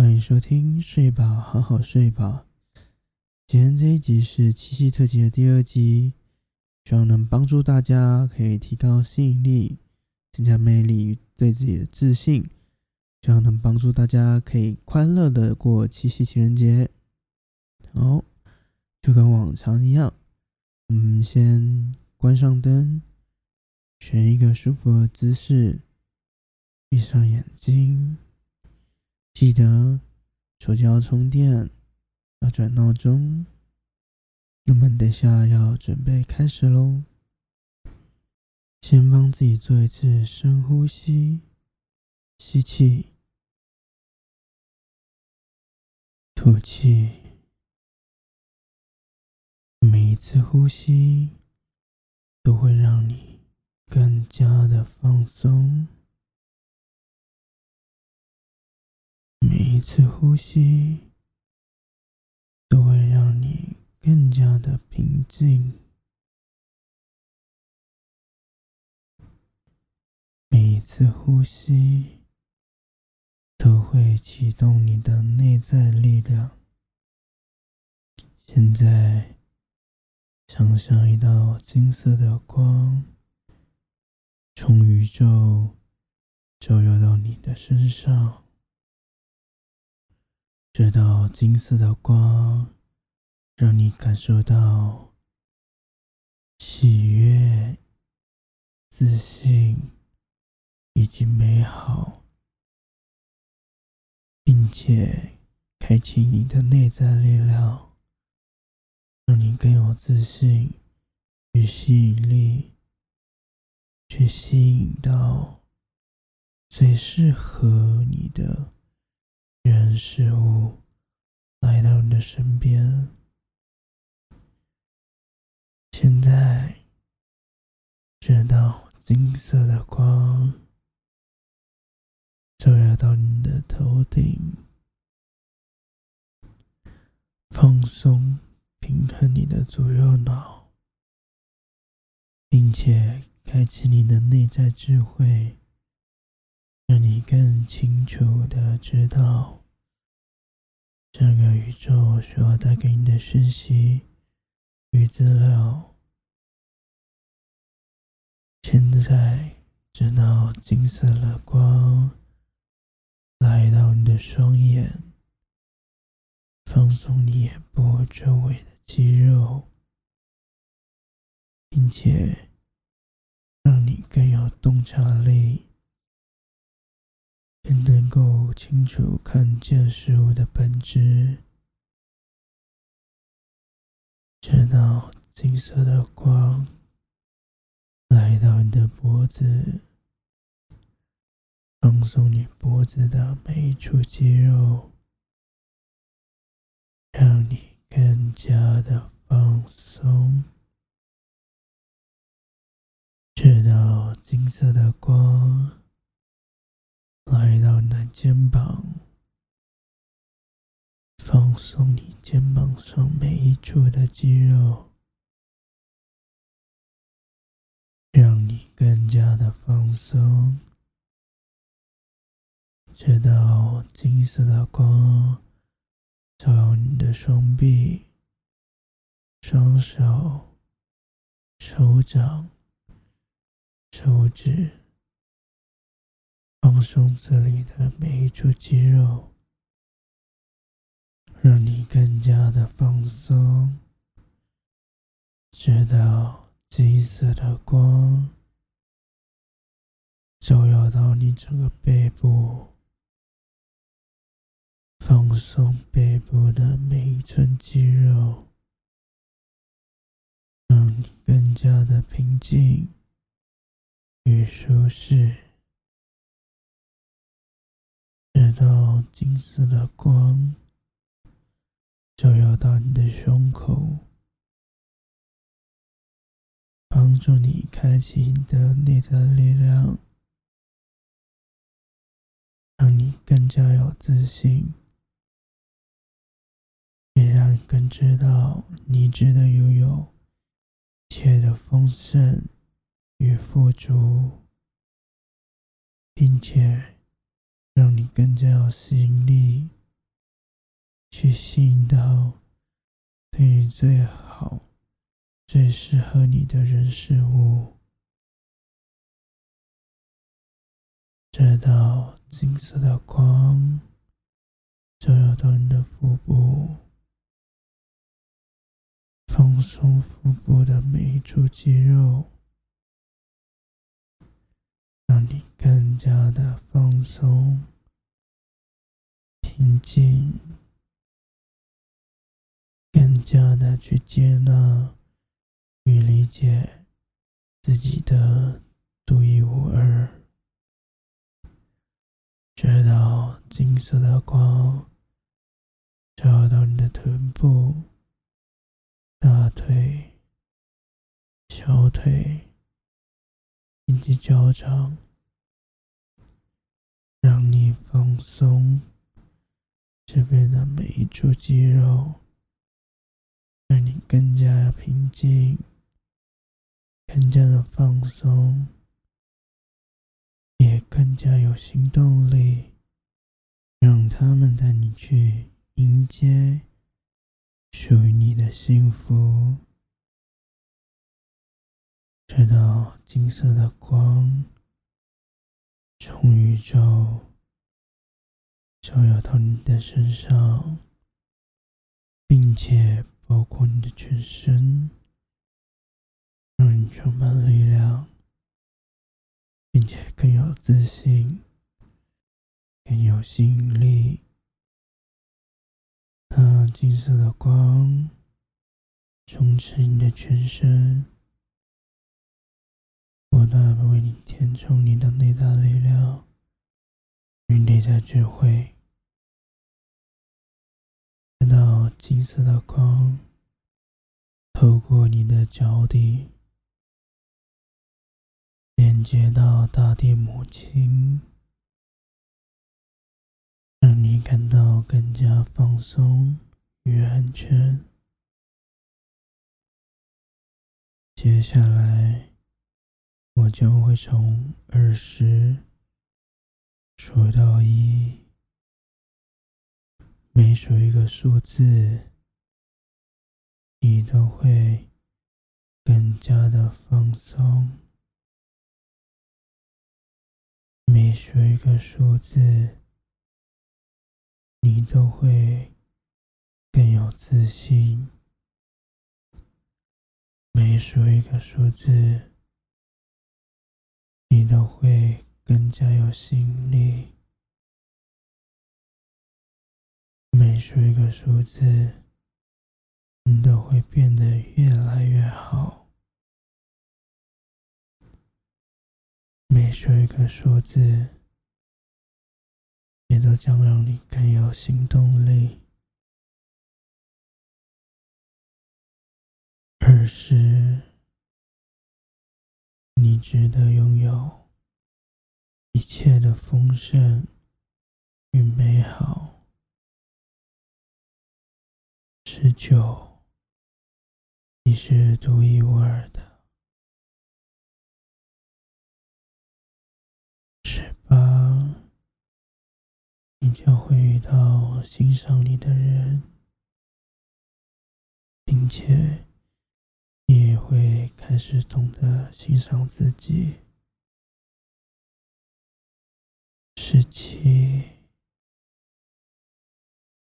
欢迎收听睡吧，好好睡吧。今天这一集是七夕特辑的第二集，希望能帮助大家可以提高吸引力、增加魅力与对自己的自信，希望能帮助大家可以快乐的过七夕情人节。好，就跟往常一样，我们先关上灯，选一个舒服的姿势，闭上眼睛。记得手机要充电，要转闹钟。那么等下要准备开始喽。先帮自己做一次深呼吸，吸气，吐气。每一次呼吸都会让你更加的放松。每一次呼吸都会让你更加的平静，每一次呼吸都会启动你的内在力量。现在，想象一道金色的光从宇宙照耀到你的身上。这道金色的光，让你感受到喜悦、自信以及美好，并且开启你的内在力量，让你更有自信与吸引力，去吸引到最适合你的。事物来到你的身边，现在这道金色的光照耀到你的头顶，放松、平衡你的左右脑，并且开启你的内在智慧。让你更清楚的知道，这个宇宙需要带给你的讯息与资料。现在，这道金色的光来到你的双眼，放松你眼部周围的肌肉，并且让你更有洞察力。更能够清楚看见事物的本质。这道金色的光来到你的脖子，放松你脖子的每一处肌肉，让你更加的放松。这道金色的光。来到你的肩膀，放松你肩膀上每一处的肌肉，让你更加的放松。这道金色的光照耀你的双臂、双手、手掌、手指。放松这里的每一处肌肉，让你更加的放松。直到金色的光照耀到你整个背部，放松背部的每一寸肌肉，让你更加的平静与舒适。这道金色的光照耀到你的胸口，帮助你开启你的内在力量，让你更加有自信，也让你更知道你值得拥有一切的丰盛与富足，并且。更加有吸引力去吸引到对你最好、最适合你的人事物。这道金色的光照耀到你的腹部，放松腹部的每一处肌肉，让你更加的放松、平静，更加的去接纳与理解自己的独一无二。直到金色的光照到你的臀部、大腿、小腿以及脚掌，让你放松这边的每一处肌肉，让你更加平静、更加的放松。也更加有行动力，让他们带你去迎接属于你的幸福。直到金色的光从宇宙照耀到你的身上，并且包括你的全身，让你充满力量。并且更有自信，更有吸引力。那金色的光充斥你的全身，不断为你填充你的内在力量与内在智慧。看到金色的光透过你的脚底。连接到大地母亲，让你感到更加放松与安全。接下来，我将会从二十数到一，每数一个数字，你都会更加的放松。每数一个数字，你都会更有自信；每数一个数字，你都会更加有吸引力；每说一个数字，你都会变得越来越好。每说一个数字，也都将让你更有行动力。二十，你值得拥有一切的丰盛与美好。十九，你是独一无二的。十八你将会遇到欣赏你的人，并且你也会开始懂得欣赏自己。十七，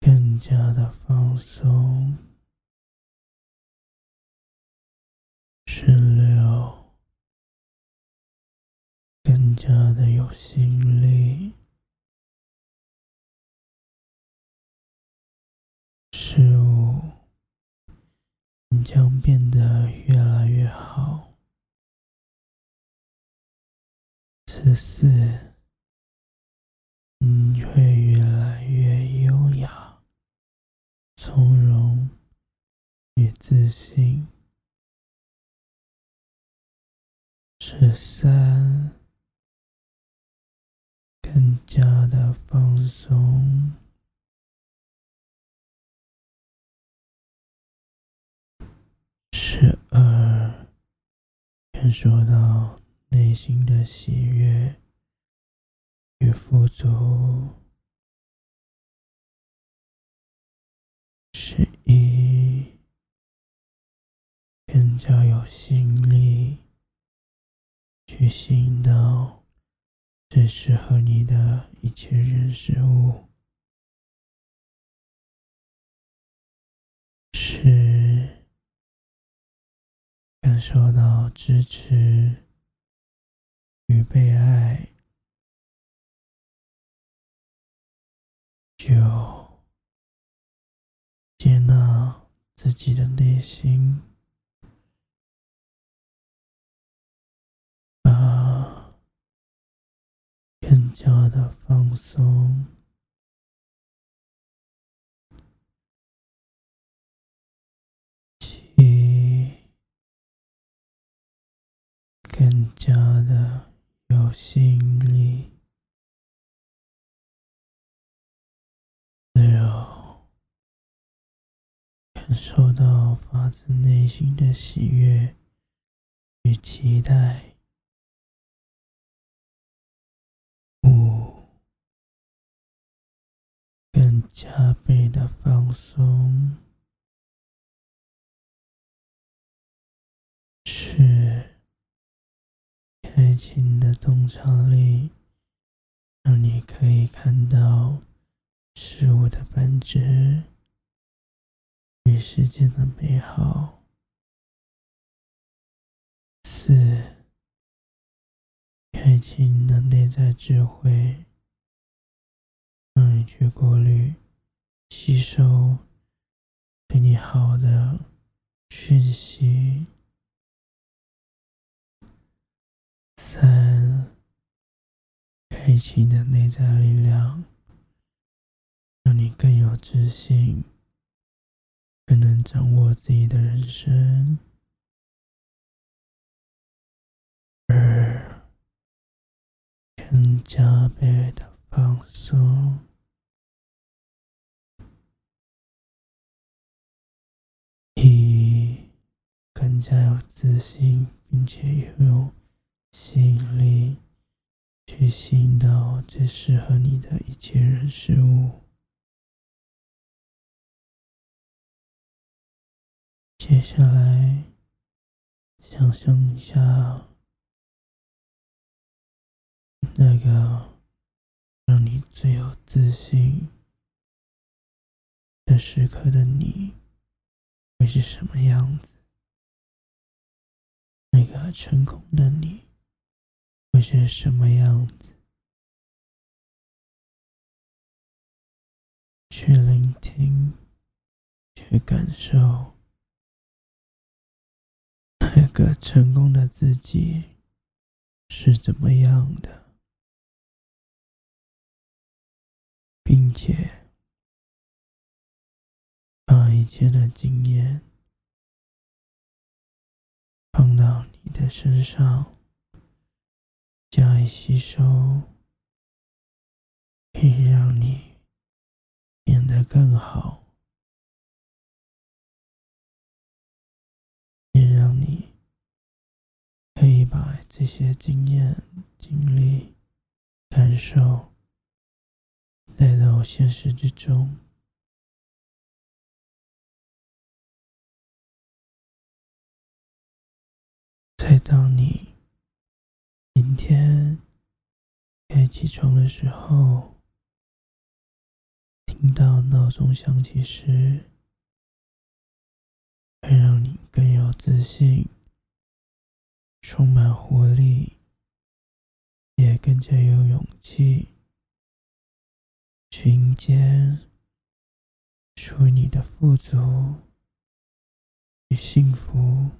更加的放松。十六，更加的有心力。十五，你将变得越来越好。与自信。十三，更加的放松。十二，感受到内心的喜悦与富足。十一较有吸引力，去吸引到最适合你的一切人事物。是感受到支持与被爱。九，接纳自己的内心。八，加的放松。七，更加的有吸引力。感受到发自内心的喜悦与期待。五，更加倍的放松。是开启的洞察力，让你可以看到事物的本质。与世界的美好。四，开启你的内在智慧，让你去过滤、吸收对你好的讯息。三，开启你的内在力量，让你更有自信。更能掌握自己的人生。二，更加倍的放松。更加有自信，并且拥有吸引力，去吸引到最适合你的一切人事物。接下来，想象一下那个让你最有自信的时刻的你会是什么样子？那个成功的你会是什么样子？去聆听，去感受。那个成功的自己是怎么样的，并且把一切的经验放到你的身上加以吸收，可以让你变得更好。也让你可以把这些经验、经历、感受带到现实之中。在当你明天该起床的时候，听到闹钟响起时，会让你更有自信。充满活力，也更加有勇气去迎接属于你的富足与幸福。